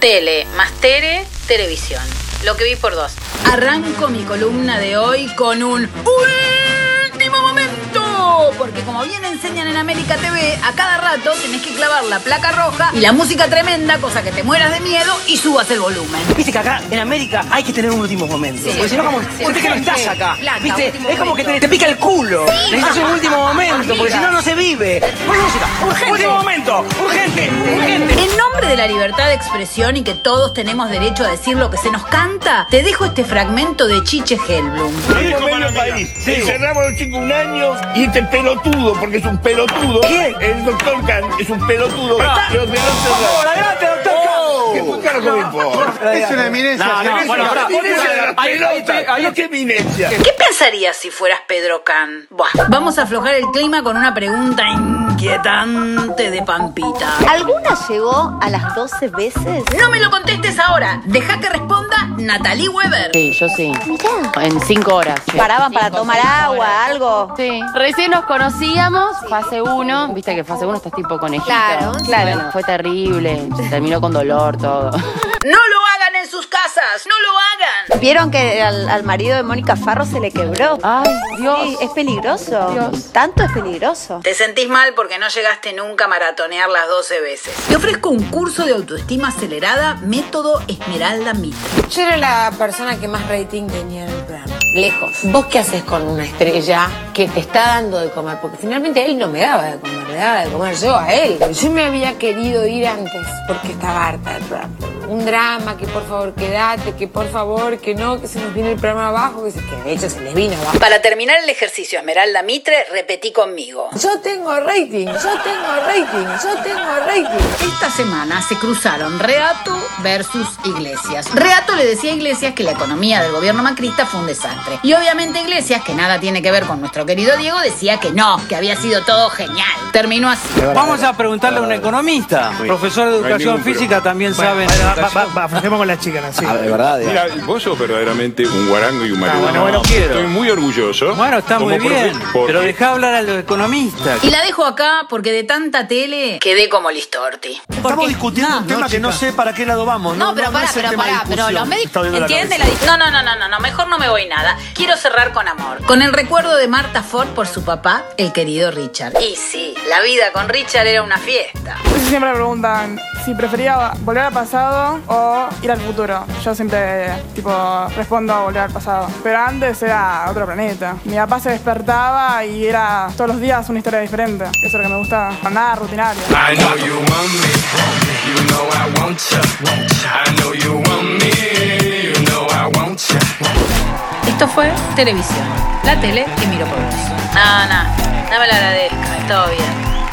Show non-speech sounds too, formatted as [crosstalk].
Tele, más tere, televisión. Lo que vi por dos. Arranco mi columna de hoy con un último momento. Porque como bien enseñan en América TV, a cada rato tenés que clavar la placa roja y la música tremenda, cosa que te mueras de miedo y subas el volumen. Viste que acá en América hay que tener un último momento. Sí. Porque si no, como, Sí. usted que no estás Sí. acá. Placa, Viste, último es como que te, te pica el culo. Necesitas un último momento, vive. Urgente. Último momento, urgente, urgente. En nombre de la libertad de expresión y que todos tenemos derecho a decir lo que se nos canta, te dejo este fragmento de Chiche. Medio medio país. Encerramos a los chicos un año y este pelotudo, porque es un pelotudo. ¿Quién? El doctor Khan es un pelotudo. Los de Por favor, adelante, doctor Me importa. Es una eminencia. No, no, bueno, qué eminencia. ¿Qué pensarías si fueras Pedro Can? Buah. Vamos a aflojar el clima con una pregunta inquietante de Pampita. ¿Alguna llegó a las 12 veces? No me lo contestes ahora. Deja que responda Natalie Weber. Sí, yo sí. Mirá. En cinco horas. sí. ¿Paraban para Cinco, tomar agua, horas. algo? Sí. Recién nos conocíamos, fase 1. Viste que fase 1 estás tipo conejito. Claro, claro. Bueno, fue terrible. Terminó con dolor todo. [laughs] No lo hagan en sus casas. No lo hagan. ¿Vieron que al, al marido de Mónica Farro se le quebró? Ay, Dios. Sí, es peligroso. Dios. Tanto es peligroso. Te sentís mal porque no llegaste nunca a maratonear las 12 veces. Te ofrezco un curso de autoestima acelerada, método Esmeralda Mitre. Yo era la persona que más rating tenía en el programa. Lejos. ¿Vos qué haces con una estrella que te está dando de comer? Porque finalmente él no me daba de comer, le daba de comer yo a él. Yo me había querido ir antes porque estaba harta del programa. Un drama, que por favor quédate, que por favor, que no, que se nos viene el programa abajo, que, se, que de hecho se les vino abajo. Para terminar el ejercicio Esmeralda Mitre, repetí conmigo. Yo tengo rating, yo tengo rating, yo tengo rating. Esta semana se cruzaron Reato versus Iglesias. Reato le decía a Iglesias que la economía del gobierno macrista fue un desastre. Y obviamente Iglesias, que nada tiene que ver con nuestro querido Diego, decía que no, que había sido todo genial. Terminó así. Vamos a preguntarle a un economista. Profesor de educación física también sabe. Va, va, va, afrontemos con las chicas. Sí. Ah, de verdad. de- Mira, vos sos verdaderamente un guarango y un marihuana. bueno, bueno, quiero. Estoy muy orgulloso. Bueno, está muy bien. Pero deja hablar a los economistas. Y la dejo acá porque de tanta tele quedé como listorti. Estamos discutiendo un tema que no sé para qué lado vamos. No, No, pero el pero pará, pero los médicos entienden la no, no, no, no, no, mejor no me voy nada. Quiero cerrar con amor. Con el recuerdo de Marta Ford por su papá, el querido Richard. Y sí, la vida con Richard era una fiesta. Siempre me preguntan si prefería volver al pasado o ir al futuro. Yo siempre, tipo, respondo a volver al pasado. Pero antes era otro planeta. Mi papá se despertaba y era todos los días una historia diferente. Eso es lo que me gusta. Nada rutinario. I know you want me, you know I want ya. I know you want me, Esto fue televisión. La tele que miro por vos. No, no, no me lo todo bien.